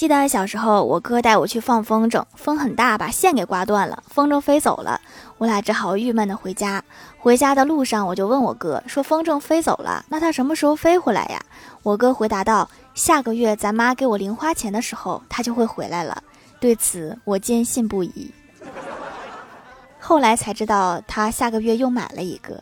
记得小时候我哥带我去放风筝风很大把线给刮断了风筝飞走了。我俩只好郁闷的回家。回家的路上我就问我哥说风筝飞走了那它什么时候飞回来呀？我哥回答道下个月咱妈给我零花钱的时候它就会回来了。对此我坚信不疑。后来才知道他下个月又买了一个。